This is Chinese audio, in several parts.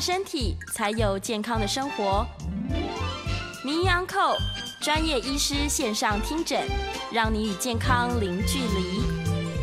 身体，才有健康的生活。名医安扣专业医师线上听诊，让你与健康零距离。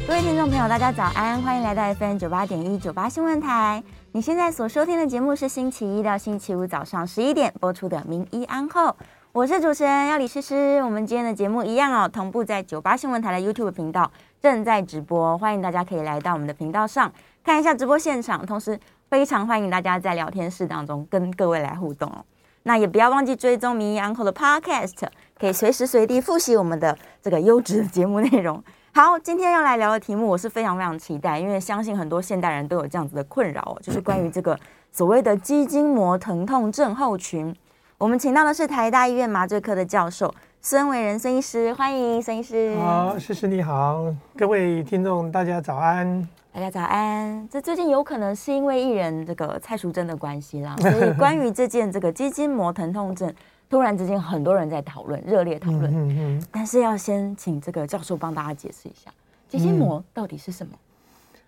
各位听众朋友，大家早安，欢迎来到 FM 九八点一九八新闻台。你现在所收听的节目是星期一到星期五早上十一点播出的《名医安后》，我是主持人要李诗诗。我们今天的节目一样哦，同步在九八新闻台的 YouTube 频道正在直播，欢迎大家可以来到我们的频道上看一下直播现场，同时非常欢迎大家在聊天室当中跟各位来互动哦。那也不要忘记追踪《名医安后》的 Podcast，可以随时随地复习我们的这个优质的节目内容。好，今天要来聊的题目，我是非常非常期待，因为相信很多现代人都有这样子的困扰哦，就是关于这个所谓的肌筋膜疼痛症候群。我们请到的是台大医院麻醉科的教授孙维仁孙医师，欢迎孙医师。好，谢谢你好，各位听众大家早安，大家早安。这最近有可能是因为艺人这个蔡淑臻的关系啦，所以关于这件这个肌筋膜疼痛症。突然之间，很多人在讨论，热烈讨论。嗯嗯嗯。但是要先请这个教授帮大家解释一下，肌筋膜到底是什么？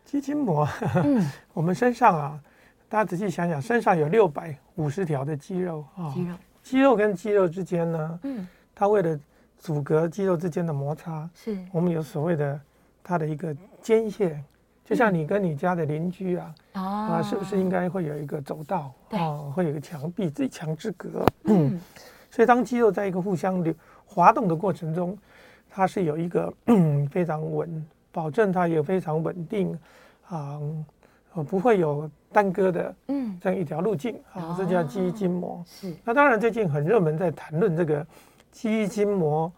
肌筋膜，嗯，我们身上啊，大家仔细想想，身上有六百五十条的肌肉啊。肌肉，肌肉跟肌肉之间呢，嗯，它为了阻隔肌肉之间的摩擦，是我们有所谓的它的一个间隙，就像你跟你家的邻居啊，啊，是不是应该会有一个走道啊，会有一个墙壁，这一墙之隔，嗯。所以，当肌肉在一个互相流滑动的过程中，它是有一个 非常稳，保证它也非常稳定，啊、呃，不会有耽搁的，嗯，这样一条路径啊，这叫肌筋膜。是。那当然，最近很热门在谈论这个肌筋膜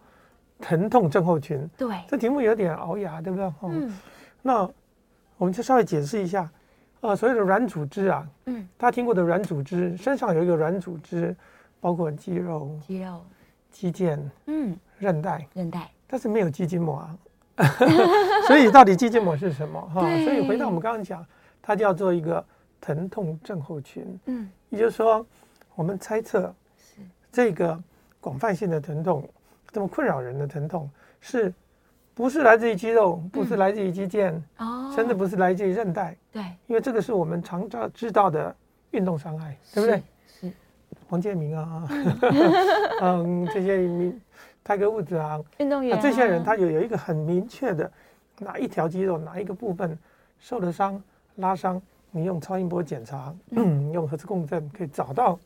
疼痛症候群。对。这题目有点熬牙，对不对？嗯。那我们就稍微解释一下，啊、呃，所谓的软组织啊，嗯，大家听过的软组织，身上有一个软组织。包括肌肉、肌肉、肌腱、嗯、韧带、韧带，但是没有肌筋膜啊。所以到底肌筋膜是什么？哈，所以回到我们刚刚讲，它叫做一个疼痛症候群。嗯，也就是说，我们猜测是这个广泛性的疼痛，这么困扰人的疼痛，是不是来自于肌肉？不是来自于肌腱？哦，甚至不是来自于韧带？对，因为这个是我们常常知道的运动伤害，对不对？是王建民啊，嗯，这些名泰格伍兹啊，运动员啊，这些人他有有一个很明确的哪一条肌肉哪一个部分受了伤拉伤，你用超音波检查，嗯，用核磁共振可以找到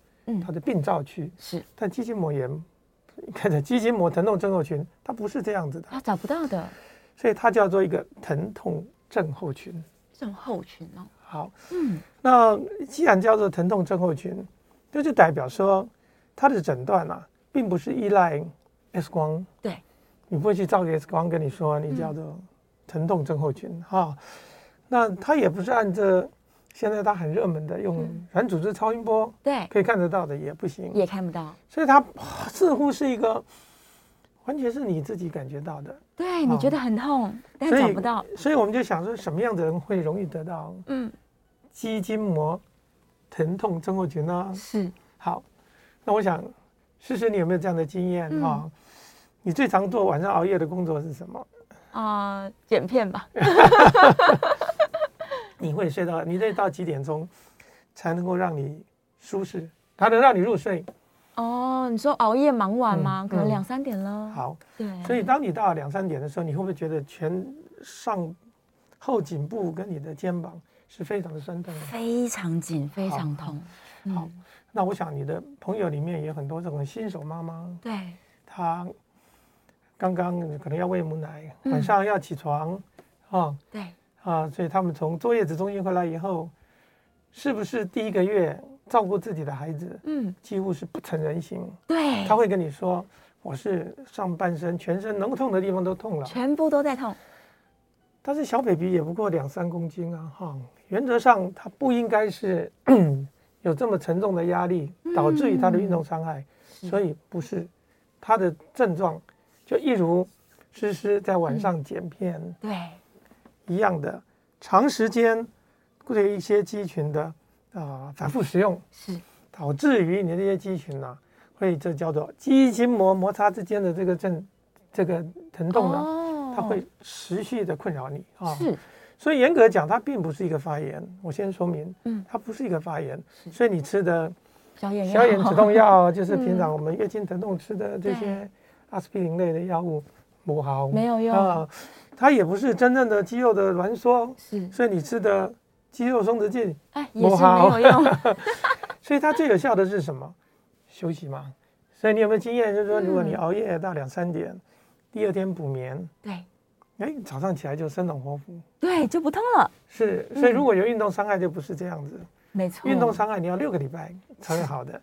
它的病灶区。是，但肌筋膜炎，看着肌筋膜疼痛症候群，它不是这样子的，啊，找不到的，所以它叫做一个疼痛症候群。症候群哦，好，嗯，那既然叫做疼痛症候群。这就代表说，它的诊断啊，并不是依赖 X 光。对，你不会去照个 X 光跟你说你叫做疼痛症候群哈、嗯哦。那它也不是按照现在它很热门的用软组织超音波，对，可以看得到的也不行，也看不到。所以它似乎是一个完全是你自己感觉到的。对，你觉得很痛，哦、但找不到所。以我们就想说，什么样的人会容易得到？嗯，肌筋膜。疼痛症候群呢？是好，那我想诗诗，你有没有这样的经验啊？你最常做晚上熬夜的工作是什么？啊、呃，剪片吧。你会睡到你得到几点钟才能够让你舒适，它能让你入睡？哦，你说熬夜忙完吗？嗯、可能两三点了、嗯。好，对。所以当你到了两三点的时候，你会不会觉得全上后颈部跟你的肩膀？是非常的酸痛，非常紧，非常痛。好，嗯、好，那我想你的朋友里面也有很多这种新手妈妈，对，她刚刚可能要喂母奶，嗯、晚上要起床，啊，对，啊，所以他们从坐月子中心回来以后，是不是第一个月照顾自己的孩子，嗯，几乎是不成人形，对，他会跟你说，我是上半身全身能痛的地方都痛了，全部都在痛。但是小 baby 也不过两三公斤啊，哈，原则上他不应该是 有这么沉重的压力导致于他的运动。伤害，嗯、所以不是他的症状就一如诗诗在晚上剪片、嗯、对一样的长时间对一些肌群的啊、呃、反复使用是。导致于你的这些肌群呢、啊、会这叫做肌筋膜摩擦之间的这个症这个疼痛呢。哦。它会持续的困扰你啊，是，所以严格讲，它并不是一个发炎。我先说明，嗯，它不是一个发炎，所以你吃的消炎消炎止痛药，就是平常我们月经疼痛吃的这些阿司匹林类的药物，不好，没有用。啊。它也不是真正的肌肉的挛缩，是，所以你吃的肌肉松弛剂，哎，也是没有用。所以它最有效的是什么？休息嘛。所以你有没有经验？就是说，如果你熬夜到两三点。第二天补眠，对，哎，早上起来就生龙活虎，对，就不痛了。是，所以如果有运动伤害，就不是这样子。没错，运动伤害你要六个礼拜才会好的。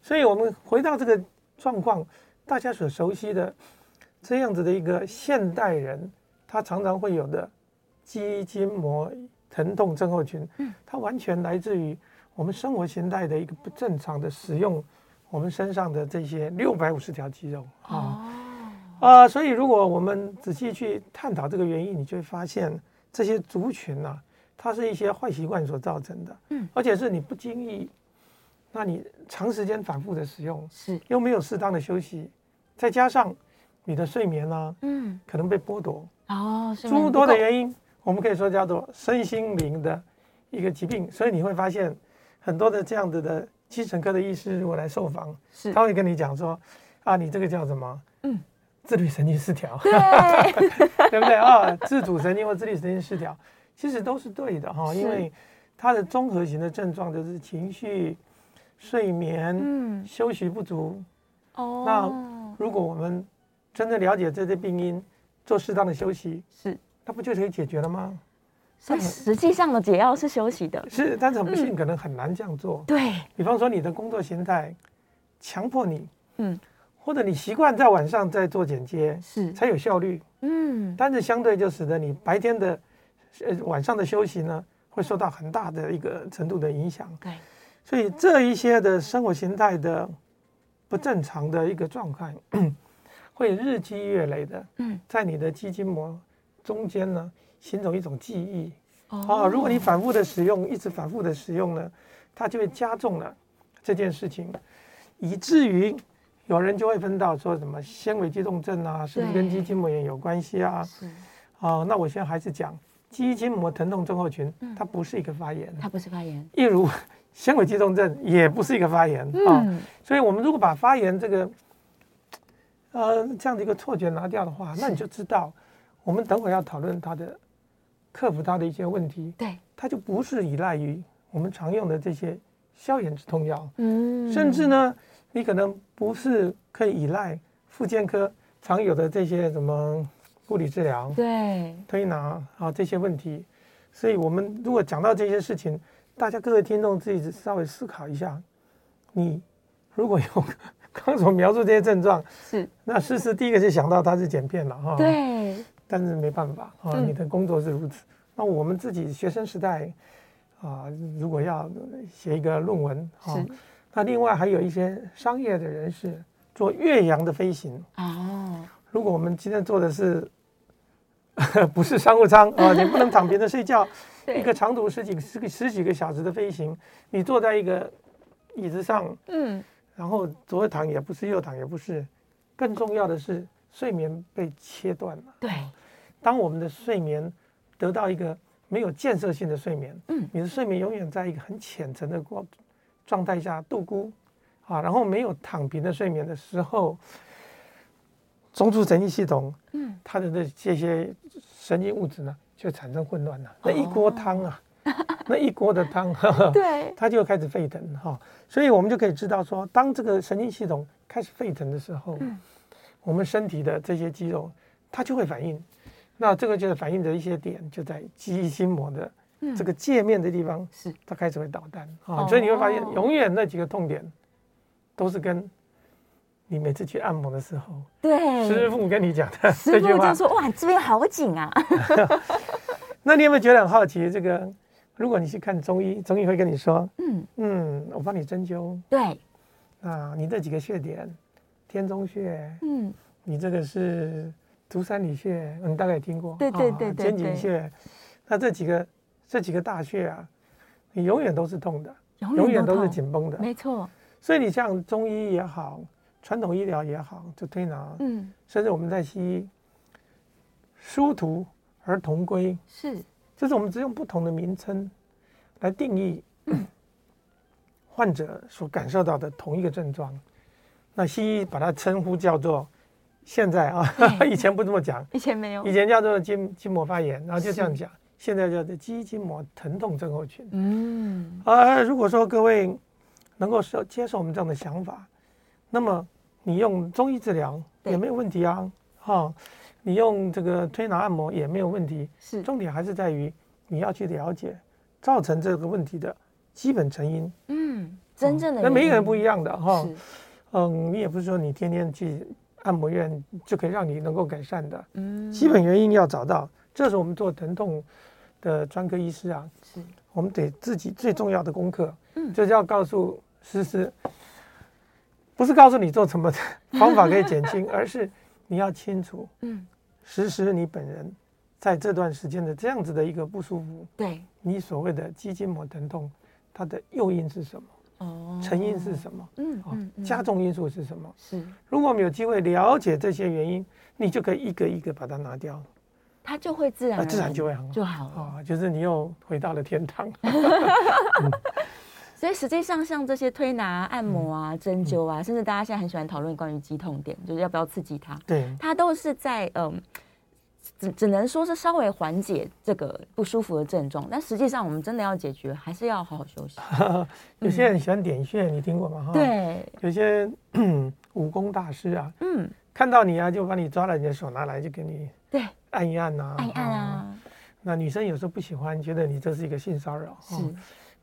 所以我们回到这个状况，大家所熟悉的这样子的一个现代人，他常常会有的肌筋膜疼痛症候群，嗯，它完全来自于我们生活形态的一个不正常的使用我们身上的这些六百五十条肌肉。啊。哦。啊、呃，所以如果我们仔细去探讨这个原因，你就会发现这些族群呢、啊，它是一些坏习惯所造成的，嗯，而且是你不经意，那你长时间反复的使用，是。又没有适当的休息，再加上你的睡眠呢、啊，嗯，可能被剥夺，哦，诸多的原因，我们可以说叫做身心灵的一个疾病，所以你会发现很多的这样子的精神科的医师如果来受访，是。他会跟你讲说，啊，你这个叫什么？嗯。自律神经失调，对，对不对？啊？自主神经或自律神经失调，其实都是对的哈，因为它的综合型的症状就是情绪、睡眠、嗯、休息不足。哦，那如果我们真的了解这些病因，做适当的休息，是，那不就可以解决了吗？所以实际上的解药是休息的，是，但是很不幸可能很难这样做。对，比方说你的工作形态强迫你，嗯。或者你习惯在晚上在做剪接，是。才有效率，嗯，但是相对就使得你白天的，呃晚上的休息呢，会受到很大的一个程度的影响，对，所以这一些的生活形态的不正常的一个状况，会日积月累的，嗯，在你的肌筋膜中间呢，形成一种记忆，哦，如果你反复的使用，一直反复的使用呢，它就会加重了这件事情，以至于。有人就会分到说什么纤维肌痛症啊，是不是跟肌筋膜炎有关系啊？是。哦，那我现在还是讲肌筋膜疼痛症候群，它不是一个发炎，它不是发炎。例如 纤维肌痛症也不是一个发炎啊。所以，我们如果把发炎这个呃这样的一个错觉拿掉的话，那你就知道，我们等会要讨论它的克服它的一些问题。对，它就不是依赖于我们常用的这些消炎止痛药。嗯，甚至呢。你可能不是可以依赖复健科常有的这些什么物理治疗、对推拿啊这些问题，所以我们如果讲到这些事情，大家各位听众自己稍微思考一下，你如果有 刚所描述这些症状，是。那诗诗第一个就想到他是剪片了哈，对，但是没办法啊，你的工作是如此。那我们自己学生时代啊，如果要写一个论文啊。那另外还有一些商业的人士做越洋的飞行哦。如果我们今天做的是 不是商务舱啊，你不能躺平的睡觉，一个长途十几十个十几个小时的飞行，你坐在一个椅子上，嗯，然后左躺也不是，右躺也不是，更重要的是睡眠被切断了。对，当我们的睡眠得到一个没有建设性的睡眠，嗯，你的睡眠永远在一个很浅层的过。状态下度过，啊，然后没有躺平的睡眠的时候，中枢神经系统，嗯，它的这这些神经物质呢，就产生混乱了。那一锅汤啊，那一锅的汤，对，它就开始沸腾哈。所以我们就可以知道说，当这个神经系统开始沸腾的时候，嗯，我们身体的这些肌肉它就会反应。那这个就是反应的一些点，就在肌筋膜的。这个界面的地方是它开始会导弹啊，所以你会发现永远那几个痛点都是跟你每次去按摩的时候，对，师傅跟你讲的师傅就说：“哇，这边好紧啊。”那你有没有觉得很好奇？这个，如果你去看中医，中医会跟你说：“嗯。嗯，我帮你针灸。”对，啊，你这几个穴点，天中穴，嗯，你这个是足三里穴，你大概也听过，对对对对，肩井穴。那这几个这几个大穴啊，你永远都是痛的，永远都是紧绷的，没错。所以你像中医也好，传统医疗也好，就推拿，嗯，甚至我们在西医，殊途而同归，是，就是我们只用不同的名称来定义患者所感受到的同一个症状。那西医把它称呼叫做现在啊，以前不这么讲，以前没有，以前叫做筋筋膜发炎，然后就这样讲。现在叫做肌筋膜疼痛症候群。嗯，呃如果说各位能够受接受我们这样的想法，那么你用中医治疗也没有问题啊。哈，你用这个推拿按摩也没有问题。是，重点还是在于你要去了解造成这个问题的基本成因。嗯，真正的。那每个人不一样的哈。嗯，你也不是说你天天去按摩院就可以让你能够改善的。嗯，基本原因要找到，这是我们做疼痛的专科医师啊，是我们得自己最重要的功课，嗯，就是要告诉思思，不是告诉你做什么方法可以减轻，而是你要清楚，嗯，诗诗你本人在这段时间的这样子的一个不舒服，对，你所谓的肌筋膜疼痛，它的诱因是什么？哦，成因是什么？嗯嗯，加重因素是什么？是，如果我们有机会了解这些原因，你就可以一个一个把它拿掉。它就会自然自然就会很好，就好了啊，就是你又回到了天堂。所以实际上，像这些推拿、按摩啊、针灸啊，甚至大家现在很喜欢讨论关于肌痛点，就是要不要刺激它。对，它都是在嗯，只只能说是稍微缓解这个不舒服的症状，但实际上我们真的要解决，还是要好好休息。有些人喜欢点穴，你听过吗？哈，对，有些 武功大师啊，嗯，看到你啊，就把你抓了你的手拿来，就给你对。按一按呐，按一按啊。那女生有时候不喜欢，觉得你这是一个性骚扰。是。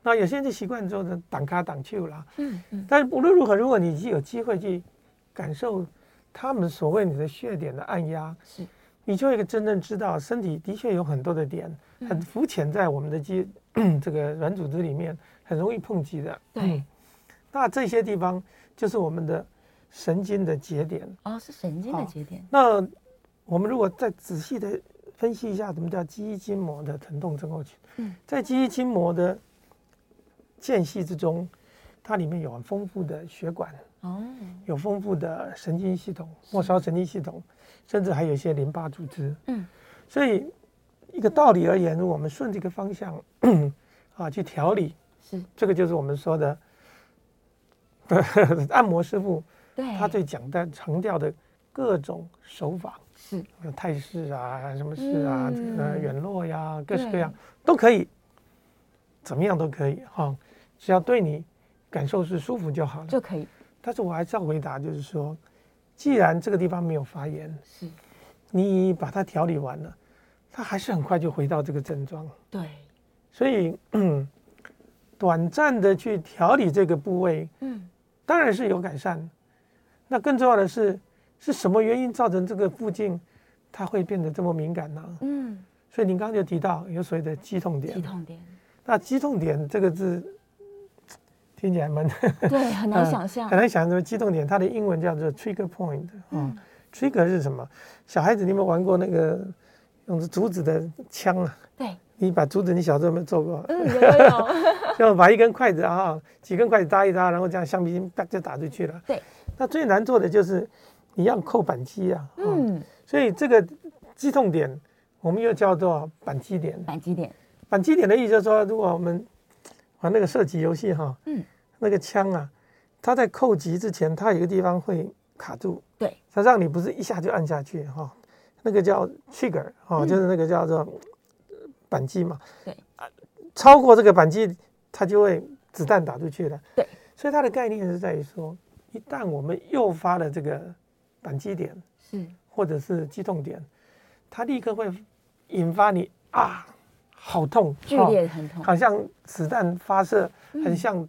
那有些人就习惯之后呢，挡卡挡球啦。嗯嗯。但是无论如何，如果你有机会去感受他们所谓你的穴点的按压，是，你就会真正知道身体的确有很多的点，很浮潜在我们的肌 这个软组织里面，很容易碰击的。对。那这些地方就是我们的神经的节点。哦，是神经的节点。那。我们如果再仔细的分析一下，什么叫肌筋膜的疼痛症候群？嗯，在肌筋膜的间隙之中，它里面有很丰富的血管，哦，有丰富的神经系统、末梢神经系统，甚至还有一些淋巴组织。嗯，所以一个道理而言，我们顺这个方向 啊去调理，是这个就是我们说的 按摩师傅，对，他最讲的强调的各种手法。是，泰式啊，什么式啊，这个远落呀，各式各样都可以，怎么样都可以哈，只要对你感受是舒服就好了，就可以。但是我还是要回答，就是说，既然这个地方没有发炎，是，你把它调理完了，它还是很快就回到这个症状。对，所以嗯，短暂的去调理这个部位，嗯，当然是有改善。那更重要的是。是什么原因造成这个附近它会变得这么敏感呢？嗯，所以您刚刚就提到有所谓的肌痛点。肌痛点，那肌痛点这个字听起来蛮对，很 难想象，很难想象。肌痛点它的英文叫做 trigger point 啊，trigger 是什么？小孩子你有没有玩过那个用竹子的枪啊？对，你把竹子，你小时候有没有做过？嗯，有有有，就把一根筷子啊，几根筷子搭一搭，然后这样橡皮筋啪就打出去了。对，那最难做的就是。一样扣扳机啊，嗯，所以这个激动点，我们又叫做扳机点。扳机点，扳机点的意思就是说，如果我们玩那个射击游戏哈，嗯，那个枪啊，它在扣击之前，它有一个地方会卡住，对，它让你不是一下就按下去哈，那个叫 trigger 哈，就是那个叫做扳机嘛，对，超过这个扳机，它就会子弹打出去了，对，所以它的概念是在于说，一旦我们诱发了这个。扳机点是，或者是击痛点，它立刻会引发你啊，好痛，剧烈很痛，好像子弹发射，很像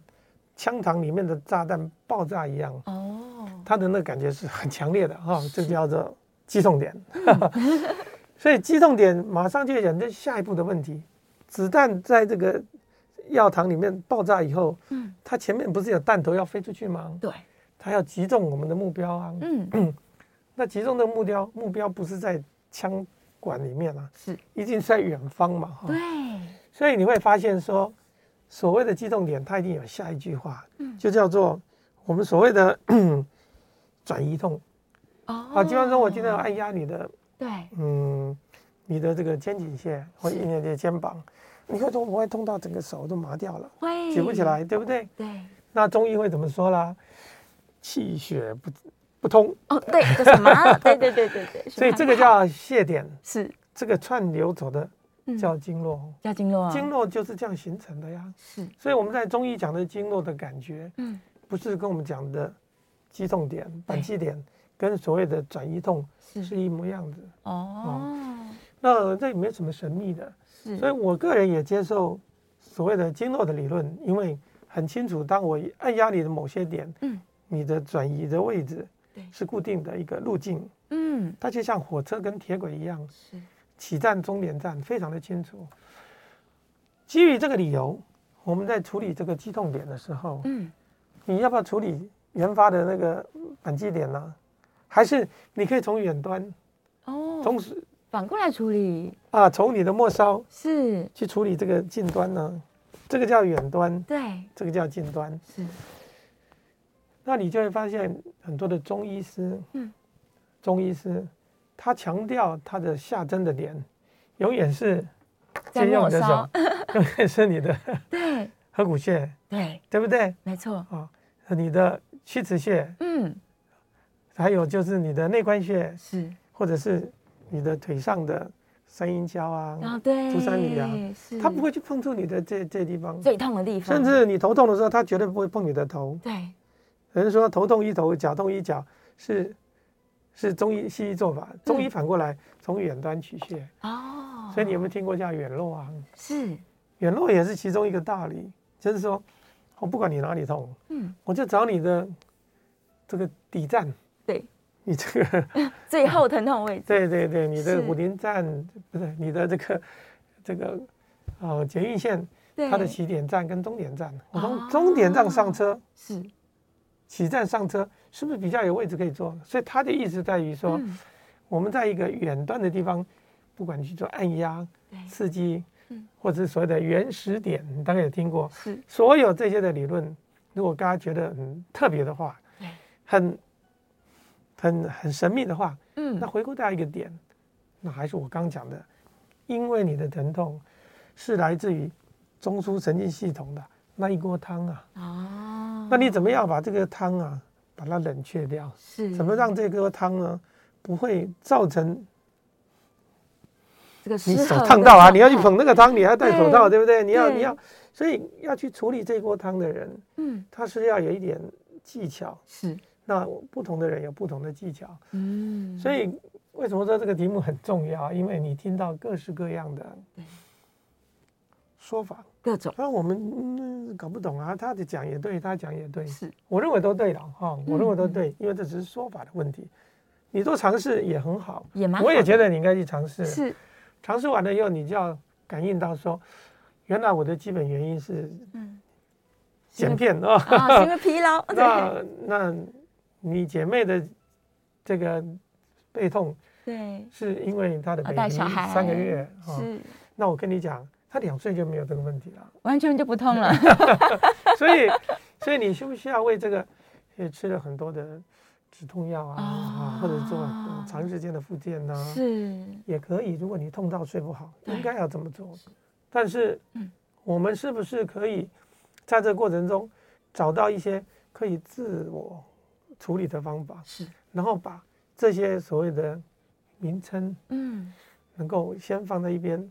枪膛里面的炸弹爆炸一样。哦，它它的那个感觉是很强烈的哈，这叫做击痛点。嗯、所以击痛点马上就讲这下一步的问题，子弹在这个药膛里面爆炸以后，嗯，它前面不是有弹头要飞出去吗？对，它要击中我们的目标啊。嗯嗯，那击中的目标目标不是在枪管里面啊，是一定是在远方嘛。哈对，所以你会发现说。所谓的肌痛点，它一定有下一句话，嗯，就叫做我们所谓的 转移痛。哦，好，比方说，我今天要按压你的，对，嗯，你的这个肩颈线或者你的肩膀，你会痛，我会痛到整个手都麻掉了，会举不起来，对不对？对。那中医会怎么说啦？气血不不通。哦，对，这什么？对对对对对。所以这个叫泻点，是这个串流走的。叫经络，叫经络啊，经络就是这样形成的呀。是，所以我们在中医讲的经络的感觉，嗯，不是跟我们讲的激痛点、扳机点，跟所谓的转移痛是一模一样的。哦，那这也没什么神秘的。是，所以我个人也接受所谓的经络的理论，因为很清楚，当我按压你的某些点，嗯，你的转移的位置，对，是固定的一个路径。嗯，它就像火车跟铁轨一样。是。起站、终点站非常的清楚。基于这个理由，我们在处理这个肌痛点的时候，嗯，你要不要处理研发的那个扳机点呢？还是你可以从远端，哦，同时反过来处理啊，从你的末梢是去处理这个近端呢？这个叫远端，对，这个叫近端，是。那你就会发现很多的中医师，嗯，中医师。他强调他的下针的点，永远是借用你的手，永远是你的 对。合谷穴，对。对不对？没错。啊，你的曲池穴，嗯，还有就是你的内关穴是，或者是你的腿上的三阴交啊，啊对，足三里啊，是，他不会去碰触你的这这地方。最痛的地方，甚至你头痛的时候，他绝对不会碰你的头。对，有人说头痛医头，脚痛医脚，是。是中医西医做法，中医反过来从远端取穴哦，所以你有没有听过叫远络啊？是，远络也是其中一个道理，就是说，我不管你哪里痛，嗯，我就找你的这个底站，对，你这个 最后疼痛位置，对对对，你的五林站不是你的这个这个哦捷运线，它的起点站跟终点站，我从终点站上车。是。起站上车是不是比较有位置可以坐？所以他的意思在于说，嗯、我们在一个远端的地方，不管你去做按压、刺激，嗯、或者是所谓的原始点，你大概有听过。是。所有这些的理论，如果大家觉得很特别的话，对。很很很神秘的话，嗯，那回顾到一个点，那还是我刚讲的，因为你的疼痛是来自于中枢神经系统的那一锅汤啊。哦那你怎么样把这个汤啊，把它冷却掉？是，怎么让这个汤呢，不会造成这个你手烫到啊？你要去捧那个汤，你还要戴手套，对不对？你要你要，所以要去处理这锅汤的人，嗯，他是要有一点技巧。是，那不同的人有不同的技巧。嗯，所以为什么说这个题目很重要？因为你听到各式各样的说法。各种，那我们、嗯、搞不懂啊，他的讲也对，他讲也对，是。我认为都对了哈，我认为都对，嗯、因为这只是说法的问题，你做尝试也很好，也蛮好，我也觉得你应该去尝试，是。尝试完了以后，你就要感应到说，原来我的基本原因是，嗯，剪片啊，因为疲劳，那那你姐妹的这个背痛，对，是因为她的 baby 三个月，是，那我跟你讲。他两岁就没有这个问题了，完全就不痛了。所以，所以你需不需要为这个也吃了很多的止痛药啊，啊或者做长时间的复健呢？是，也可以。如果你痛到睡不好，应该要这么做。但是，我们是不是可以在这个过程中找到一些可以自我处理的方法？是，然后把这些所谓的名称，嗯，能够先放在一边。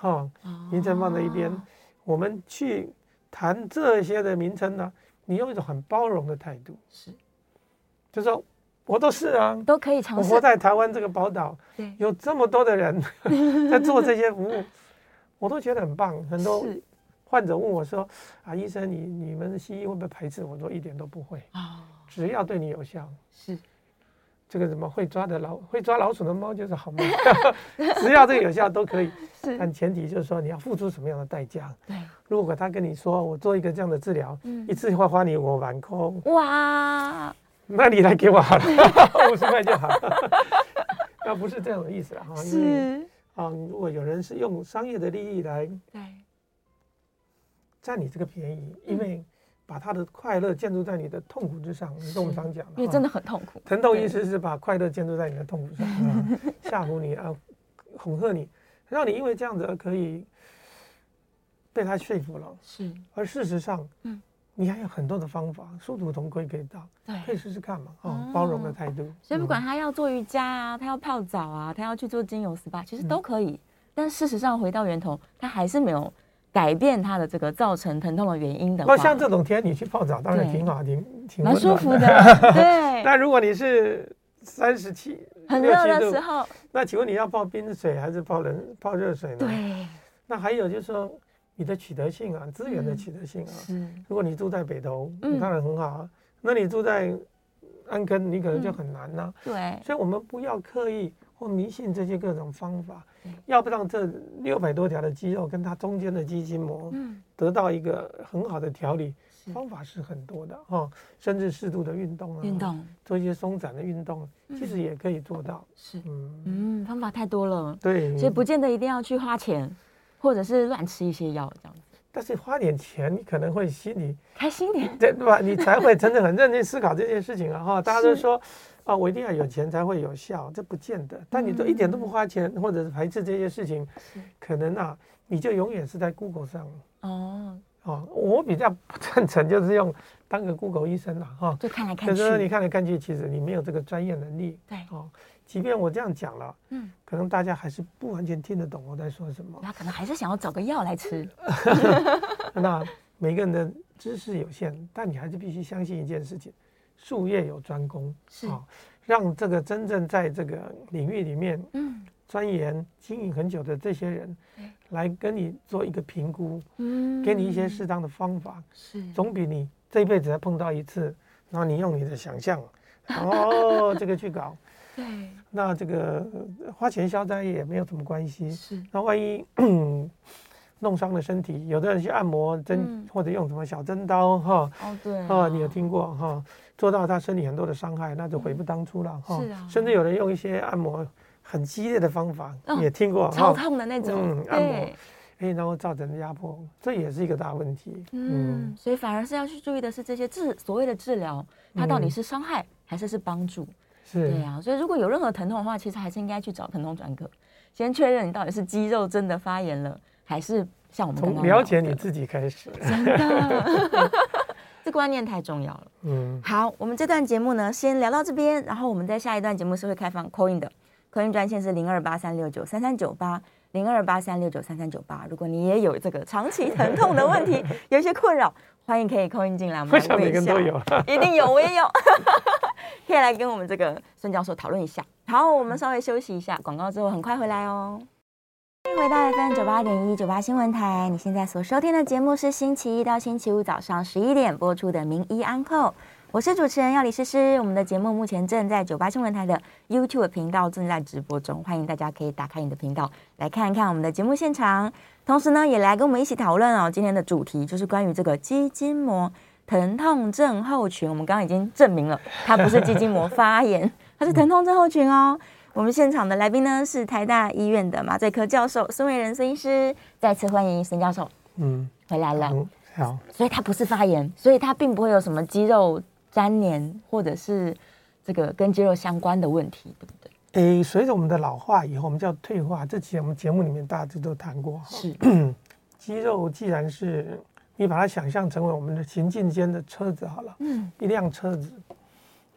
哈，名称放在一边，我们去谈这些的名称呢，你用一种很包容的态度，是，就说我都是啊，都可以尝试。我活在台湾这个宝岛，对，有这么多的人 在做这些服务，我都觉得很棒。很多患者问我说：“啊，医生，你你们的西医会不会排斥？”我说：“一点都不会。”只要对你有效，是这个什么会抓的老会抓老鼠的猫就是好猫，只要这个有效都可以。是，但前提就是说你要付出什么样的代价。对，如果他跟你说我做一个这样的治疗，嗯，一次会花你我万块，哇，那你来给我好了，五十块就好了。那不是这样的意思了哈。是啊，如果有人是用商业的利益来对占你这个便宜，因为。把他的快乐建筑在你的痛苦之上，你跟我们常讲，因为真的很痛苦。疼痛意思是把快乐建筑在你的痛苦上，吓唬你啊，恐吓你，让你因为这样子而可以被他说服了。是，而事实上，嗯，你还有很多的方法，殊途同归可以到，对，可以试试看嘛，啊，包容的态度。所以不管他要做瑜伽啊，他要泡澡啊，他要去做精油 SPA，其实都可以。但事实上回到源头，他还是没有。改变它的这个造成疼痛的原因的话，那像这种天你去泡澡当然挺好，挺挺蛮舒服的。对。那如果你是三十七很热的时候，那请问你要泡冰水还是泡冷泡热水呢？对。那还有就是说你的取得性啊，资源的取得性啊。是。如果你住在北投，你当然很好啊。那你住在安坑，你可能就很难呐。对。所以我们不要刻意或迷信这些各种方法。要不让这六百多条的肌肉跟它中间的肌筋膜，得到一个很好的调理，方法是很多的哈，甚至适度的运动啊，运动做一些松展的运动，其实也可以做到。是，嗯嗯，方法太多了，对，所以不见得一定要去花钱，或者是乱吃一些药这样子。但是花点钱，你可能会心里开心点，对对吧？你才会真的很认真思考这件事情啊哈。大家都说。啊，我一定要有钱才会有效，这不见得。但你都一点都不花钱，或者是排斥这些事情，可能啊，你就永远是在 Google 上。哦哦，我比较不赞成，就是用当个 Google 医生了哈。就看来看去，你看来看去，其实你没有这个专业能力。对。哦，即便我这样讲了，嗯，可能大家还是不完全听得懂我在说什么。那可能还是想要找个药来吃。那每个人的知识有限，但你还是必须相信一件事情。术业有专攻，是。啊，让这个真正在这个领域里面，嗯，钻研经营很久的这些人，来跟你做一个评估，嗯，给你一些适当的方法，是，总比你这一辈子才碰到一次，然后你用你的想象，哦，这个去搞，对，那这个花钱消灾也没有什么关系，是，那万一。弄伤了身体，有的人去按摩针，嗯、或者用什么小针刀，哈，哦对，啊，你有听过哈？做到他身体很多的伤害，那就悔不当初了，哈、嗯。是啊。甚至有人用一些按摩很激烈的方法，哦、也听过，超痛的那种，嗯，按摩，哎，然后造成的压迫，这也是一个大问题。嗯，嗯所以反而是要去注意的是这些治所谓的治疗，它到底是伤害还是是帮助？是、嗯。对啊，所以如果有任何疼痛的话，其实还是应该去找疼痛专科，先确认你到底是肌肉真的发炎了。还是像我们从了解你自己开始，真的，这观念太重要了。嗯，好，我们这段节目呢，先聊到这边，然后我们在下一段节目是会开放 call in 的，call in 专线是零二八三六九三三九八零二八三六九三三九八。如果你也有这个长期疼痛的问题，有一些困扰，欢迎可以 call in 进来，我们来问一下。一定有，我也有，可以来跟我们这个孙教授讨论一下。好，我们稍微休息一下，广告之后很快回来哦。欢迎回到 FM 九八点一九八新闻台，你现在所收听的节目是星期一到星期五早上十一点播出的《名医安扣》，我是主持人药理诗诗。我们的节目目前正在九八新闻台的 YouTube 频道正在直播中，欢迎大家可以打开你的频道来看一看我们的节目现场，同时呢也来跟我们一起讨论哦。今天的主题就是关于这个肌筋膜疼痛症候群，我们刚刚已经证明了它不是肌筋膜发炎，它是疼痛症候群哦。我们现场的来宾呢是台大医院的麻醉科教授孙伟仁孙医师，再次欢迎孙教授。嗯，回来了。好，所以他不是发炎，所以他并不会有什么肌肉粘连或者是这个跟肌肉相关的问题，对不对？诶，随着我们的老化以后，我们叫退化。这期我们节目里面大致都谈过。是，肌 肉既然是你把它想象成为我们的行进间的车子好了，嗯，一辆车子。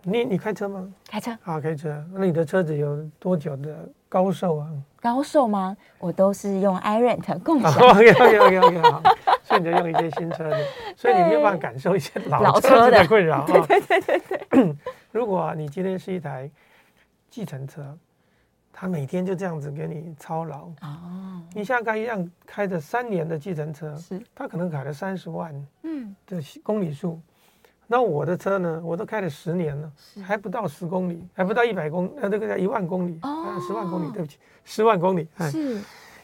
你你开车吗？开车啊，开车。那你的车子有多久的高寿啊？高寿吗？我都是用 iRent 共享。OK OK OK OK 好。所以你就用一些新车的，所以你没有办法感受一些老车的困扰啊。对对对对对。如果你今天是一台计程车，他每天就这样子给你操劳哦。你像刚一辆开着三年的计程车，是，他可能开了三十万嗯的公里数。那我的车呢，我都开了十年了，还不到十公里，还不到一百公，呃，这个叫一万公里，啊，十万公里，对不起，十万公里，是，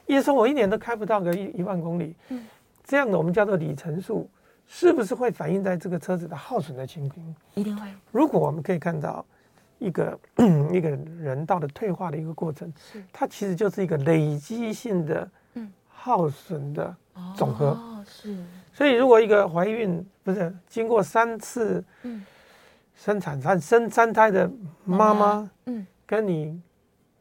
意思说我一年都开不到个一一万公里，嗯，这样的我们叫做里程数，是不是会反映在这个车子的耗损的情况？一定会。如果我们可以看到一个 一个人道的退化的一个过程，是，它其实就是一个累积性的，嗯，耗损的总和，哦，是。所以，如果一个怀孕不是经过三次生产、产生三胎的妈妈，嗯，跟你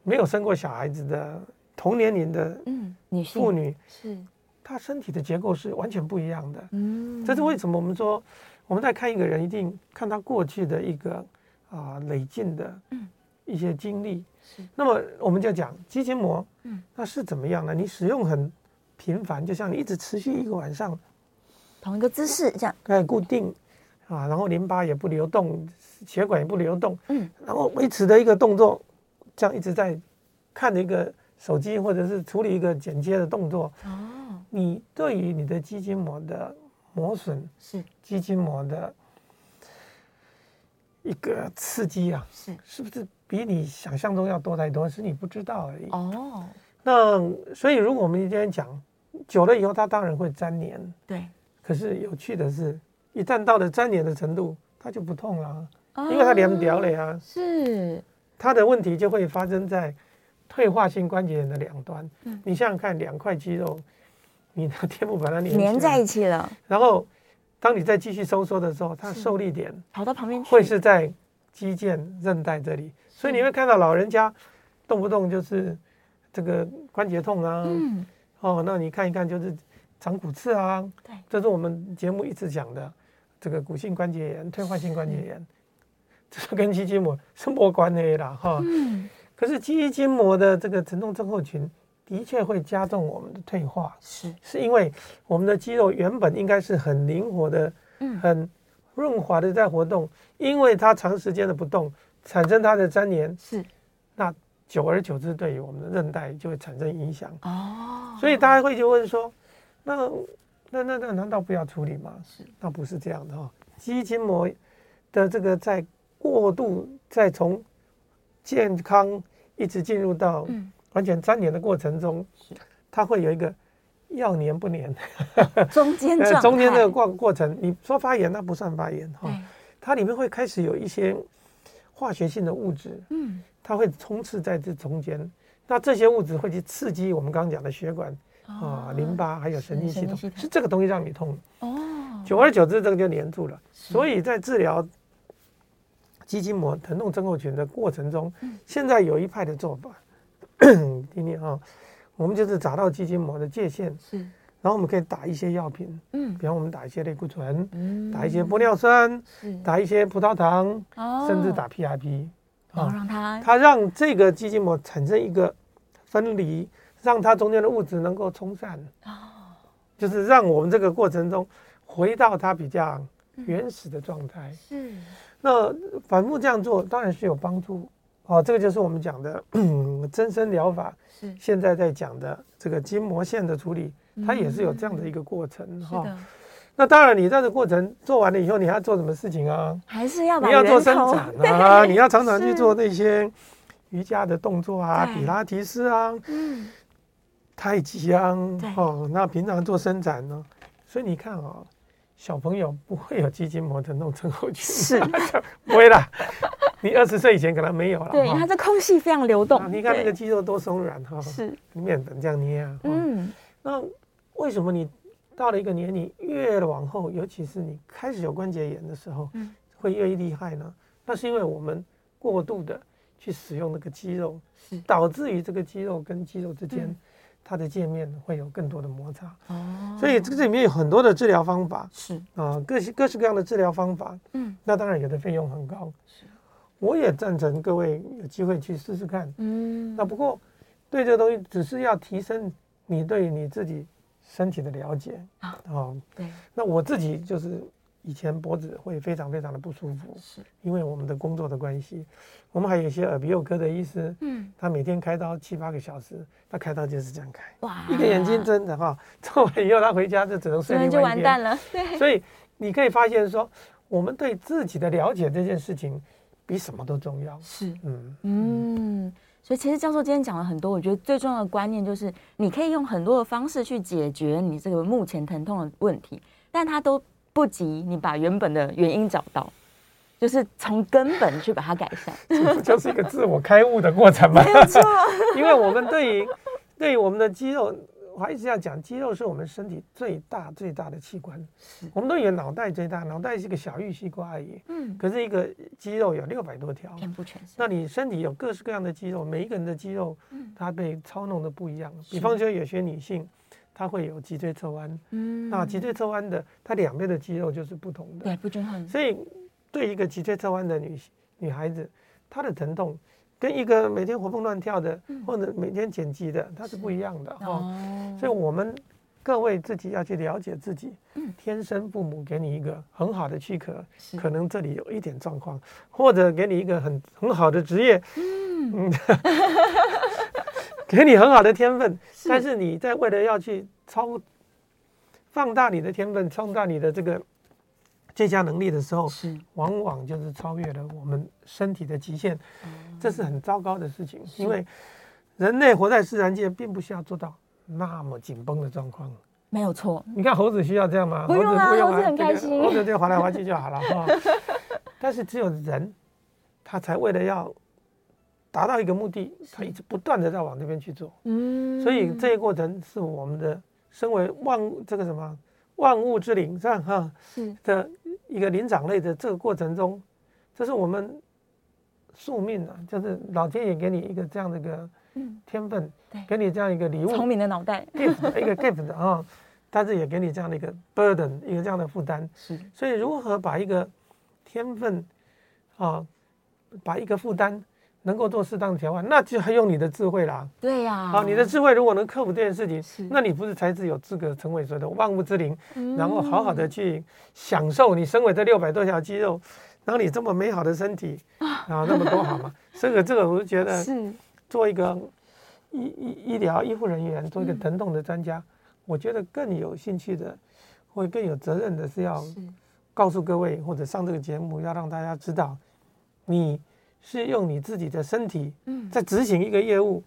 没有生过小孩子的同年龄的嗯女妇女是，她身体的结构是完全不一样的。嗯，这是为什么？我们说我们在看一个人，一定看他过去的一个啊累进的一些经历。是，那么我们就讲肌筋膜，嗯，那是怎么样呢？你使用很频繁，就像你一直持续一个晚上。同一个姿势这样，哎，固定啊，然后淋巴也不流动，血管也不流动，嗯，然后维持的一个动作，这样一直在看着一个手机或者是处理一个剪接的动作，哦，你对于你的肌筋膜的磨损是肌筋膜的一个刺激啊，是是不是比你想象中要多太多？是你不知道而已。哦，那所以如果我们今天讲久了以后，它当然会粘连，对。可是有趣的是，一旦到了粘连的程度，它就不痛了，哦、因为它连掉了呀。是，它的问题就会发生在退化性关节炎的两端。嗯，你想想看，两块肌肉，你的 天幕把它粘粘在一起了。然后，当你再继续收缩的时候，它受力点跑到旁边去，会是在肌腱韧带这里。所以你会看到老人家动不动就是这个关节痛啊。嗯，哦，那你看一看就是。长骨刺啊，对，这是我们节目一直讲的，这个骨性关节炎、退化性关节炎，这是跟肌筋膜是没关系的哈。嗯。可是肌筋膜的这个疼痛症候群的确会加重我们的退化，是，是因为我们的肌肉原本应该是很灵活的，嗯，很润滑的在活动，因为它长时间的不动，产生它的粘连，是，那久而久之对于我们的韧带就会产生影响。哦。所以大家会就问说。那那那那难道不要处理吗？是，那不是这样的哈、哦。肌筋膜的这个在过度在从健康一直进入到完全粘连的过程中，嗯、它会有一个要粘不粘中间状态中间这个过过程，你说发炎那不算发炎哈，哦、它里面会开始有一些化学性的物质，嗯，它会充斥在这中间，那这些物质会去刺激我们刚刚讲的血管。啊，淋巴还有神经系统，是，是这个东西让你痛哦。久而久之，这个就黏住了。所以在治疗肌筋膜疼痛症候群的过程中，嗯、现在有一派的做法，听听啊，我们就是找到肌筋膜的界限，是，然后我们可以打一些药品，嗯，比方我们打一些类固醇，嗯，打一些玻尿酸，是打一些葡萄糖，哦、甚至打 PRP，然后让它它让这个肌筋膜产生一个分离。让它中间的物质能够冲散，哦，就是让我们这个过程中回到它比较原始的状态。是，那反复这样做当然是有帮助。哦，这个就是我们讲的 增生疗法。是，现在在讲的这个筋膜线的处理，它也是有这样的一个过程。哈，那当然，你在这个过程做完了以后，你还要做什么事情啊？还是要你要做伸展啊，你要常常去做那些瑜伽的动作啊，比拉提斯啊。嗯。太极啊，哦，那平常做伸展呢，所以你看哦，小朋友不会有肌筋膜的那种症候群，是 不会啦。你二十岁以前可能没有了，对，它这空气非常流动。你看那个肌肉多松软哈，是面粉这样捏啊。嗯，那为什么你到了一个年龄越往后，尤其是你开始有关节炎的时候，嗯，会越厉害呢？那是因为我们过度的去使用那个肌肉，导致于这个肌肉跟肌肉之间。它的界面会有更多的摩擦，哦，所以这个里面有很多的治疗方法，是。啊，各式各式各样的治疗方法，嗯，那当然有的费用很高，是，我也赞成各位有机会去试试看，嗯，那不过对这个东西只是要提升你对你自己身体的了解啊，哦，对，那我自己就是。以前脖子会非常非常的不舒服，是因为我们的工作的关系。我们还有一些耳鼻喉科的医师，嗯，他每天开刀七八个小时，他开刀就是这样开，哇，一个眼睛睁着哈，做完以后他回家就只能睡。那就完蛋了，对。所以你可以发现说，我们对自己的了解这件事情比什么都重要。是，嗯嗯。嗯所以其实教授今天讲了很多，我觉得最重要的观念就是，你可以用很多的方式去解决你这个目前疼痛的问题，但它都不及你把原本的原因找到，就是从根本去把它改善，这不就是一个自我开悟的过程吗？没有错，因为我们对于对于我们的肌肉。我还是要讲，肌肉是我们身体最大最大的器官。是，我们都以为脑袋最大，脑袋是个小玉西瓜而已。嗯，可是一个肌肉有六百多条，遍布全身。那你身体有各式各样的肌肉，每一个人的肌肉，它被操弄的不一样。比方说，有些女性，她会有脊椎侧弯。嗯，那脊椎侧弯的，它两边的肌肉就是不同的。对，不均衡。所以，对一个脊椎侧弯的女女孩子，她的疼痛。跟一个每天活蹦乱跳的，或者每天剪辑的，它是不一样的哈。所以，我们各位自己要去了解自己。天生父母给你一个很好的躯壳，可能这里有一点状况，或者给你一个很很好的职业，嗯，给你很好的天分，但是你在为了要去超放大你的天分，放大你的这个。这项能力的时候，是往往就是超越了我们身体的极限，这是很糟糕的事情。因为人类活在自然界，并不需要做到那么紧绷的状况。没有错，你看猴子需要这样吗？不用啊，猴子很开心，猴子就滑来滑去就好了哈。但是只有人，他才为了要达到一个目的，他一直不断的在往这边去做。嗯，所以这一过程是我们的身为万这个什么万物之灵，是吧？哈，是的。一个灵长类的这个过程中，这是我们宿命啊，就是老天爷给你一个这样的一个天分，嗯、给你这样一个礼物，聪明的脑袋，gift 一个 gift 啊，但是也给你这样的一个 burden，一个这样的负担。是，所以如何把一个天分啊，把一个负担。能够做适当的调换，那就还用你的智慧啦。对呀、啊，好，你的智慧如果能克服这件事情，那你不是才是有资格成为所谓的万物之灵，嗯、然后好好的去享受你身为这六百多条肌肉，然后你这么美好的身体啊，那么多好吗？这个这个，我就觉得是做一个医医医疗医护人员，做一个疼痛的专家，嗯、我觉得更有兴趣的，会更有责任的是要告诉各位或者上这个节目，要让大家知道你。是用你自己的身体，在执行一个业务，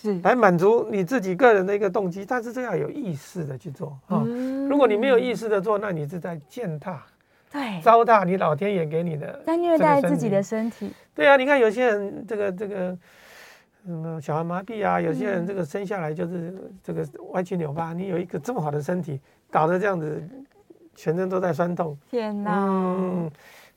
是来满足你自己个人的一个动机，但是这要有意识的去做啊。如果你没有意识的做，那你是在践踏，对，糟蹋你老天爷给你的，在虐待自己的身体。对啊，你看有些人这个这个，嗯，小儿麻痹啊，有些人这个生下来就是这个歪七扭八，你有一个这么好的身体，搞得这样子，全身都在酸痛。天哪，嗯，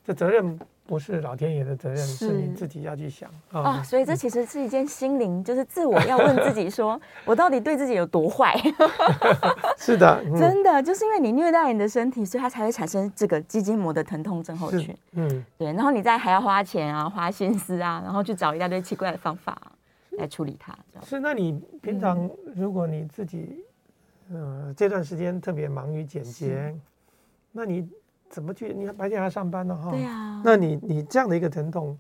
这责任。不是老天爷的责任，是，是你自己要去想啊。哦，所以这其实是一件心灵，就是自我要问自己说：我到底对自己有多坏？是的，嗯、真的就是因为你虐待你的身体，所以它才会产生这个肌筋膜的疼痛症候群。嗯，对。然后你再还要花钱啊，花心思啊，然后去找一大堆奇怪的方法来处理它。是，那你平常如果你自己，嗯、呃，这段时间特别忙于剪接，那你。怎么去？你白天还要上班呢，哈。对呀。那你你这样的一个疼痛，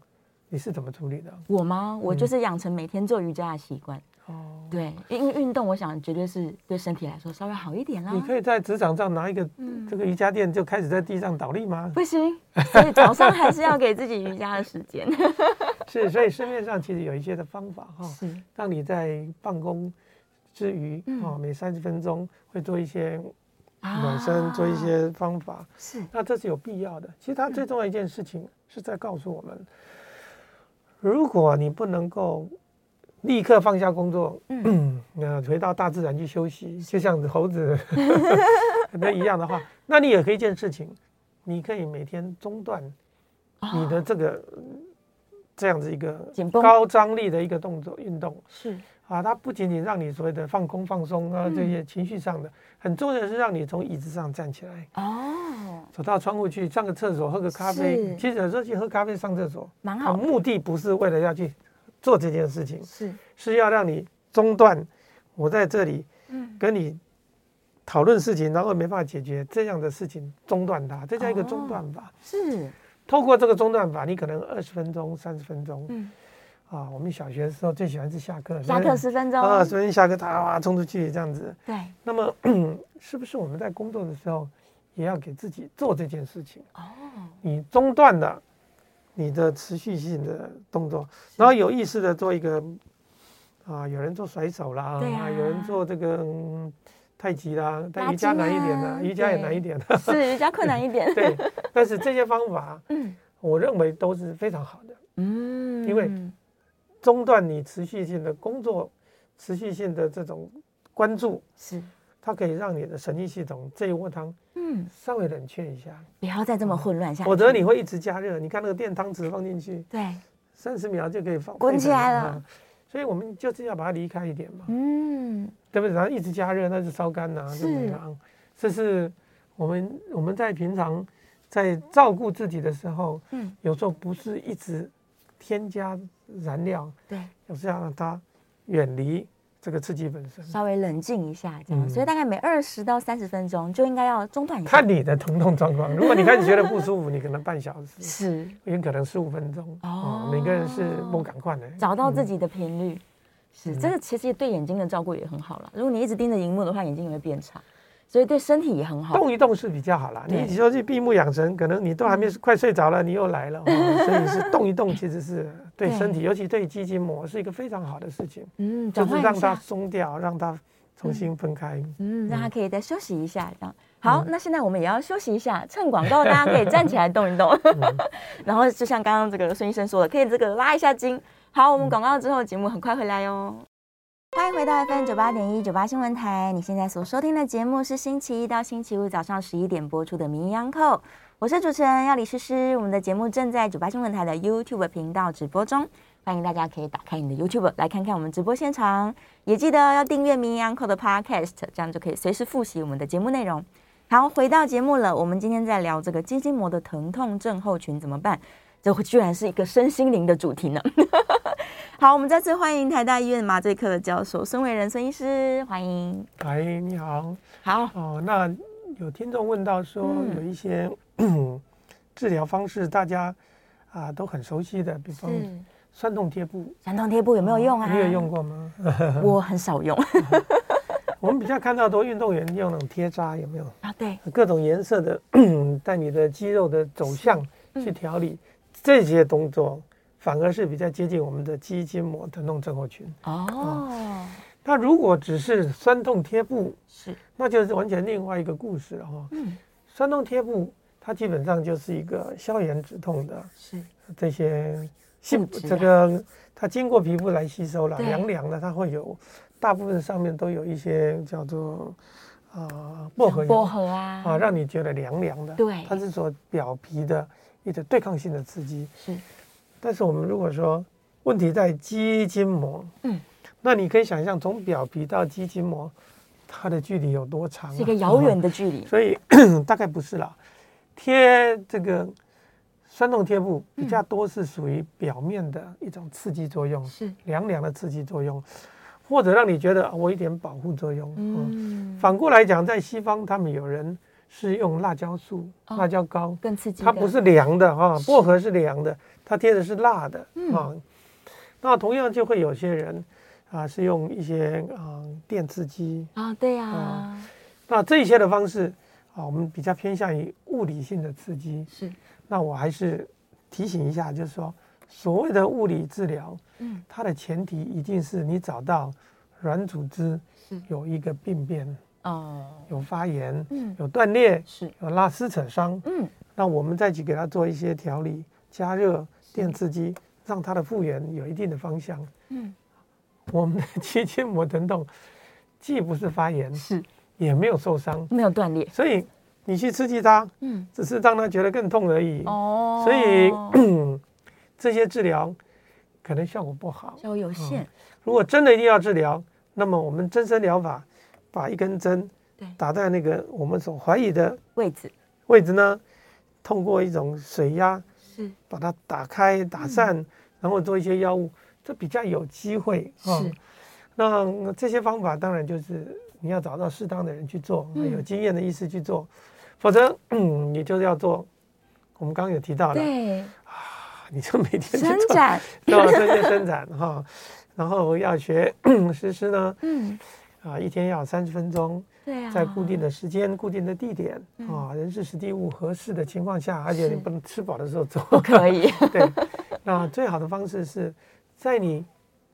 你是怎么处理的？我吗？我就是养成每天做瑜伽的习惯。哦。对，因为运动，我想绝对是对身体来说稍微好一点啦。你可以在职场上拿一个这个瑜伽垫，就开始在地上倒立吗？不行，所以早上还是要给自己瑜伽的时间。是，所以市面上其实有一些的方法哈，是让你在办公之余啊，每三十分钟会做一些。暖身做一些方法，啊、是，那这是有必要的。其实它最重要一件事情是在告诉我们，嗯、如果你不能够立刻放下工作，嗯，那 回到大自然去休息，就像猴子 那一样的话，那你也可以一件事情，你可以每天中断你的这个、哦、这样子一个高张力的一个动作运动，是。啊，它不仅仅让你所谓的放空放松啊，这些情绪上的，嗯、很重要的是让你从椅子上站起来，哦，走到窗户去上个厕所，喝个咖啡。是其实有时候去喝咖啡、上厕所，蛮好。目的不是为了要去做这件事情，是是要让你中断我在这里，跟你讨论事情，然后没办法解决这样的事情，中断它，这叫一个中断法。哦、是，透过这个中断法，你可能二十分钟、三十分钟，嗯。啊，我们小学的时候最喜欢是下课，下课十分钟啊，所以下课他哇冲出去这样子。对，那么 是不是我们在工作的时候也要给自己做这件事情。哦，你中断了你的持续性的动作，然后有意识的做一个啊，有人做甩手啦，啊，啊，有人做这个、嗯、太极啦，但瑜伽难一点的，啊，瑜伽也难一点的，是瑜伽困难一点。对，但是这些方法，嗯，我认为都是非常好的。嗯，因为中断你持续性的工作，持续性的这种关注是。它可以让你的神经系统这一锅汤，嗯，稍微冷却一下，不要再这么混乱下去，否则你会一直加热。你看那个电汤匙放进去，对，三十秒就可以放滚起来了。所以我们就是要把它离开一点嘛，嗯，对不对？然后一直加热那就烧干呐，是不是？这是我们我们在平常在照顾自己的时候，嗯，有时候不是一直添加燃料，对，就是要让它远离。这个刺激本身，稍微冷静一下，这样，嗯、所以大概每二十到三十分钟就应该要中断一下。看你的疼痛状况，如果你开始觉得不舒服，你可能半小时，是，也可能十五分钟。哦、嗯，每个人是不赶快的，找到自己的频率，嗯、是这个其实对眼睛的照顾也很好了。如果你一直盯着荧幕的话，眼睛也会变差。所以对身体也很好，动一动是比较好啦。你说去闭目养神，可能你都还没快睡着了，你又来了。所以是动一动，其实是对身体，尤其对肌筋膜是一个非常好的事情。嗯，就是让它松掉，让它重新分开。嗯，让它可以再休息一下，这样。好，那现在我们也要休息一下，趁广告，大家可以站起来动一动。然后就像刚刚这个孙医生说的，可以这个拉一下筋。好，我们广告之后节目很快回来哟。欢迎回到 FM 九八点一九八新闻台。你现在所收听的节目是星期一到星期五早上十一点播出的《名医央叩》，我是主持人要李诗诗。我们的节目正在九八新闻台的 YouTube 频道直播中，欢迎大家可以打开你的 YouTube 来看看我们直播现场，也记得要订阅《名医央叩》的 Podcast，这样就可以随时复习我们的节目内容。好，回到节目了，我们今天在聊这个肌筋膜的疼痛症候群怎么办？这居然是一个身心灵的主题呢。好，我们再次欢迎台大医院麻醉科的教授孙伟仁孙医师，欢迎。哎，你好。好。哦，那有听众问到说，有一些、嗯、治疗方式，大家啊都很熟悉的，比方酸痛贴布。酸痛贴布有没有用啊？你有用过吗？我很少用。我们比较看到多运动员用那种贴扎，有没有？啊，对。各种颜色的，带你的肌肉的走向去调理。这些动作反而是比较接近我们的肌筋膜疼痛症候群哦。哦，那如果只是酸痛贴布，是，那就是完全另外一个故事了哈。嗯，酸痛贴布它基本上就是一个消炎止痛的，是这些性这个它经过皮肤来吸收了，凉凉的，它会有大部分上面都有一些叫做啊薄荷薄荷啊啊，让你觉得凉凉的。对，它是说表皮的。一个对抗性的刺激是，但是我们如果说问题在肌筋膜，嗯，那你可以想象从表皮到肌筋膜，它的距离有多长啊？是一个遥远的距离，所以 大概不是啦。贴这个酸痛贴布比较多是属于表面的一种刺激作用，是凉凉的刺激作用，或者让你觉得我一点保护作用。嗯，反过来讲，在西方他们有人。是用辣椒素、哦、辣椒膏，更刺激。它不是凉的哈，薄荷是凉的，它贴的是辣的啊、嗯。那同样就会有些人啊，是用一些啊电刺激啊，对呀、啊。那这些的方式啊，我们比较偏向于物理性的刺激。是。那我还是提醒一下，就是说，所谓的物理治疗，嗯，它的前提一定是你找到软组织有一个病变。哦，有发炎，嗯，有断裂，是。有拉撕扯伤，嗯，那我们再去给他做一些调理，加热、电刺激，让他的复原有一定的方向，嗯，我们的肌筋膜疼痛既不是发炎，是也没有受伤，没有断裂，所以你去刺激他，嗯，只是让他觉得更痛而已，哦，所以 这些治疗可能效果不好，效果有限。如果真的一定要治疗，那么我们增生疗法。把一根针打在那个我们所怀疑的位置，位置呢，通过一种水压是。把它打开打散，嗯，然后做一些药物，这比较有机会啊。是，那这些方法当然就是你要找到适当的人去做，嗯，有经验的医师去做，否则嗯，你就是要做我们刚刚有提到的，对。啊，你就每天去做，伸展，做这些伸展哈，然后要学 实施呢，嗯。啊，一天要三十分钟，对啊，在固定的时间、固定的地点、嗯、啊，人事时地物合适的情况下，而且你不能吃饱的时候走，不可以。对，那最好的方式是在你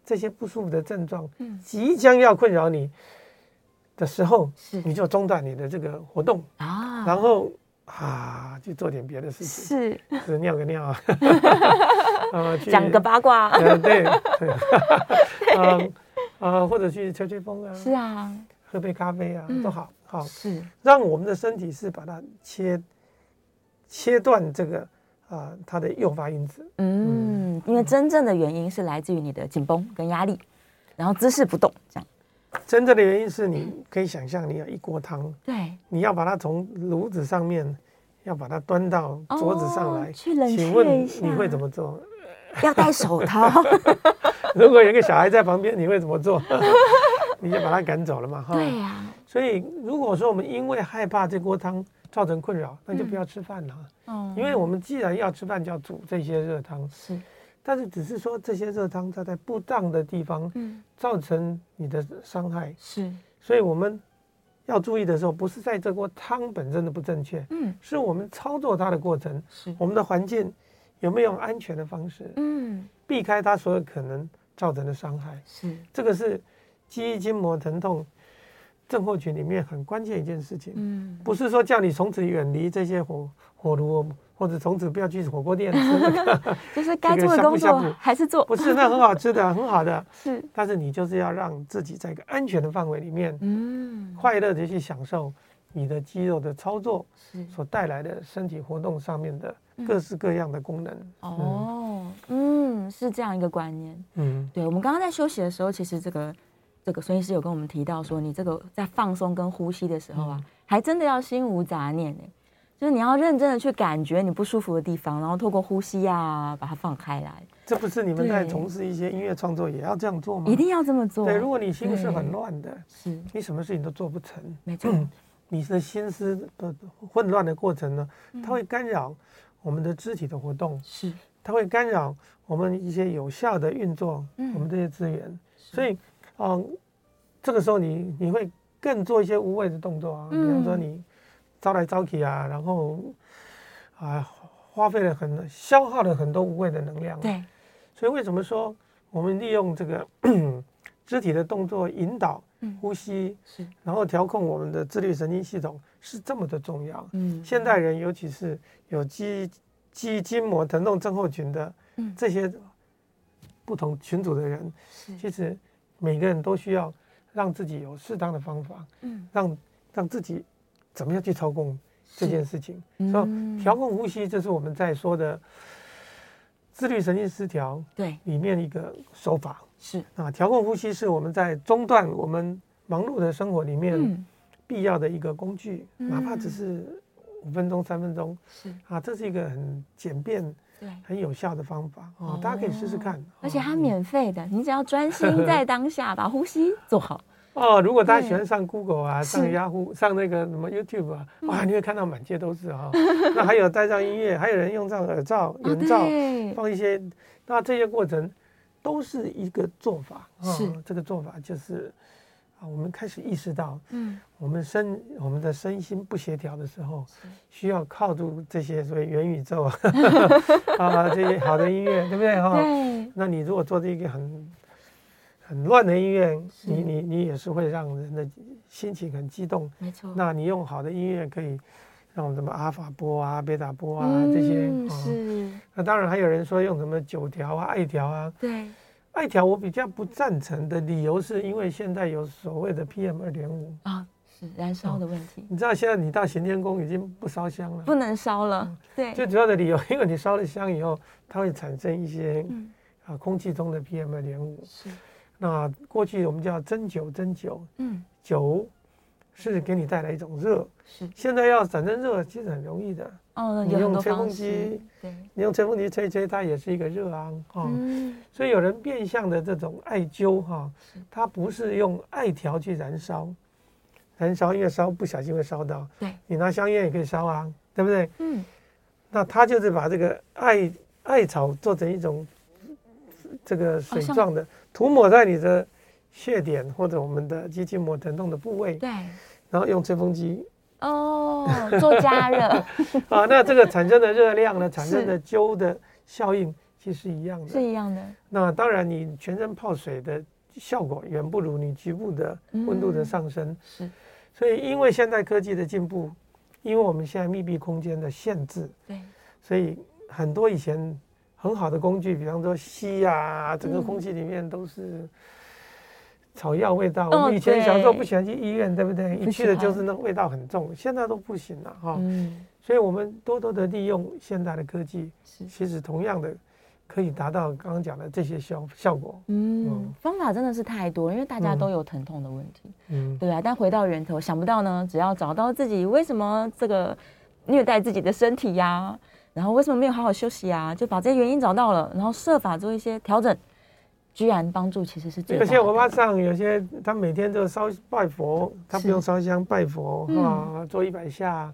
这些不舒服的症状即将要困扰你的时候，你就中断你的这个活动啊，然后啊，去做点别的事情，是，是尿个尿啊，呃，讲个八卦，呃、对，对，啊啊，或者去吹吹风啊，是啊，喝杯咖啡啊，嗯、都好，好，是让我们的身体是把它切切断这个啊它的诱发因子，嗯，嗯，因为真正的原因是来自于你的紧绷跟压力，然后姿势不动，这样。真正的原因是你可以想象，你有一锅汤，对，你要把它从炉子上面，要把它端到桌子上来，哦、去冷却一下。请问你会怎么做？要戴手套。如果有个小孩在旁边，你会怎么做？你就把他赶走了嘛，哈。对呀。所以如果说我们因为害怕这锅汤造成困扰，那就不要吃饭了。嗯。因为我们既然要吃饭，就要煮这些热汤。是。但是只是说这些热汤它在不当的地方，嗯，造成你的伤害是，所以我们要注意的时候，不是在这锅汤本身的不正确，嗯，是我们操作它的过程，是我们的环境有没有用安全的方式，嗯，避开它所有可能造成的伤害，是这个是肌筋膜疼痛症候群里面很关键一件事情，嗯，不是说叫你从此远离这些火火炉。或者从此不要去火锅店吃，就是该做的工作还是做，不是那很好吃的，很好的，是。但是你就是要让自己在一个安全的范围里面，嗯，快乐的去享受你的肌肉的操作所带来的身体活动上面的各式各样的功能。哦，嗯，是这样一个观念。嗯，对。我们刚刚在休息的时候，其实这个这个孙医师有跟我们提到说，你这个在放松跟呼吸的时候啊，还真的要心无杂念呢。就是你要认真的去感觉你不舒服的地方，然后透过呼吸呀、啊，把它放开来。这不是你们在从事一些音乐创作也要这样做吗？一定要这么做。对，如果你心是很乱的，是，你什么事情都做不成。没错、嗯，你的心思的混乱的过程呢，它会干扰我们的肢体的活动，是，它会干扰我们一些有效的运作，我们这些资源。嗯、所以，嗯，这个时候你你会更做一些无谓的动作啊，比方说你。招来招去啊，然后啊，花费了很消耗了很多无谓的能量。对，所以为什么说我们利用这个 肢体的动作引导呼吸，是，然后调控我们的自律神经系统是这么的重要。嗯，现代人尤其是有肌肌筋膜疼痛症候群的这些不同群组的人，其实每个人都需要让自己有适当的方法，嗯，让让自己。怎么样去操控这件事情？说调控呼吸，这是我们在说的自律神经失调对。里面一个手法是啊。调控呼吸是我们在中断我们忙碌的生活里面必要的一个工具，哪怕只是五分钟、三分钟是啊，这是一个很简便、对很有效的方法啊，大家可以试试看。而且它免费的，你只要专心在当下，把呼吸做好。哦，如果大家喜欢上 Google 啊，上 Yahoo，上那个什么 YouTube 啊，哇，你会看到满街都是啊。那还有戴上音乐，还有人用上耳罩、眼罩，放一些，那这些过程都是一个做法。是这个做法就是啊，我们开始意识到，嗯，我们身我们的身心不协调的时候，需要靠住这些所谓元宇宙 啊，这些好的音乐，对不对哈？对。那你如果做这个很。很乱的音乐，你你你也是会让人的心情很激动。没错，那你用好的音乐可以让什么阿法波啊、贝塔波啊这些。是。那当然还有人说用什么九条啊、艾条啊。对。艾条我比较不赞成的理由是因为现在有所谓的 PM 二点五啊，是燃烧的问题。你知道现在你到行天宫已经不烧香了，不能烧了。对。最主要的理由，因为你烧了香以后，它会产生一些啊空气中的 PM 二点五。是。那过去我们叫针灸，针灸，嗯，灸是给你带来一种热，是。现在要产生热，其实很容易的。哦，你用吹风机，对，你用吹风机吹吹，它也是一个热啊，哈。嗯。所以有人变相的这种艾灸哈，它不是用艾条去燃烧，燃烧因为烧不小心会烧到。对。你拿香烟也可以烧啊，对不对？嗯。那他就是把这个艾艾草做成一种这个水状的。涂抹在你的穴点或者我们的肌筋膜疼痛的部位，对，然后用吹风机哦做加热 啊，那这个产生的热量呢，产生的灸的效应其实是一样的，是一样的。那当然，你全身泡水的效果远不如你局部的温度的上升，嗯、是。所以因为现代科技的进步，因为我们现在密闭空间的限制，对，所以很多以前。很好的工具，比方说吸呀，整个空气里面都是草药味道。我们以前小时候不喜欢去医院，对不对？一去的就是那个味道很重，现在都不行了哈。所以我们多多的利用现代的科技，其实同样的可以达到刚刚讲的这些效效果。嗯，方法真的是太多，因为大家都有疼痛的问题。嗯，对啊。但回到源头，想不到呢，只要找到自己为什么这个虐待自己的身体呀？然后为什么没有好好休息啊？就把这些原因找到了，然后设法做一些调整，居然帮助其实是最大的。有些我妈上，有些他每天就烧拜佛，他不用烧香拜佛啊，嗯、做一百下，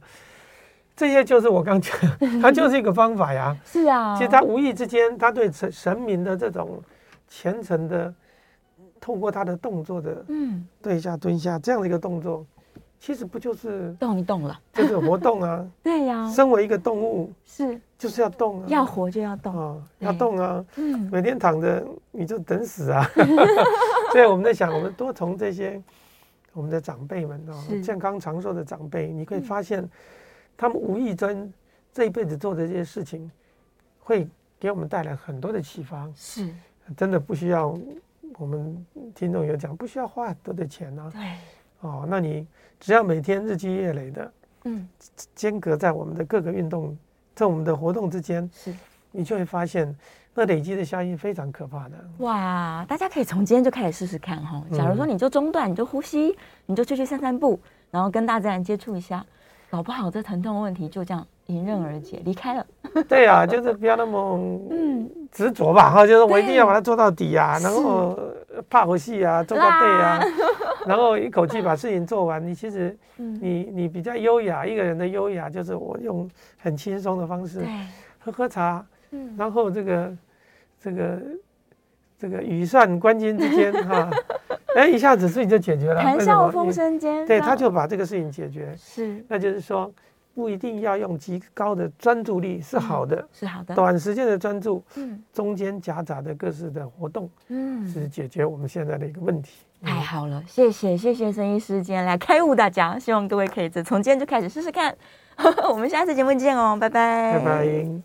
这些就是我刚讲，他就是一个方法呀。是啊，其实他无意之间，他对神神明的这种虔诚的，透过他的动作的，嗯，蹲下蹲下这样的一个动作。其实不就是动一动了，就是活动啊。对呀，身为一个动物，是就是要动啊，要活就要动啊，要动啊。嗯，每天躺着你就等死啊。所以我们在想，我们多从这些我们的长辈们哦，健康长寿的长辈，你可以发现，他们无意中这一辈子做的这些事情，会给我们带来很多的启发。是，真的不需要我们听众有讲，不需要花很多的钱啊。对。哦，那你只要每天日积月累的，嗯，间隔在我们的各个运动，在我们的活动之间，是，你就会发现那累积的效应非常可怕的。哇，大家可以从今天就开始试试看哈。假如说你就中断，你就呼吸，你就出去散散步，然后跟大自然接触一下，搞不好这疼痛问题就这样迎刃而解，离开了。对呀、啊，就是不要那么嗯。执着吧哈，就是我一定要把它做到底啊，然后怕游戏啊，做到对啊。然后一口气把事情做完，你其实你你比较优雅，一个人的优雅就是我用很轻松的方式喝喝茶，然后这个这个这个羽扇纶巾之间哈，哎一下子事情就解决了，谈笑风生间，对，他就把这个事情解决，是，那就是说。不一定要用极高的专注力是好的，是好的。短时间的专注，嗯，中间夹杂的各式的活动，嗯，是解决我们现在的一个问题。太好了，谢谢谢谢生医师今天来开悟大家，希望各位可以从今天就开始试试看。我们下次节目见哦，拜拜，拜拜。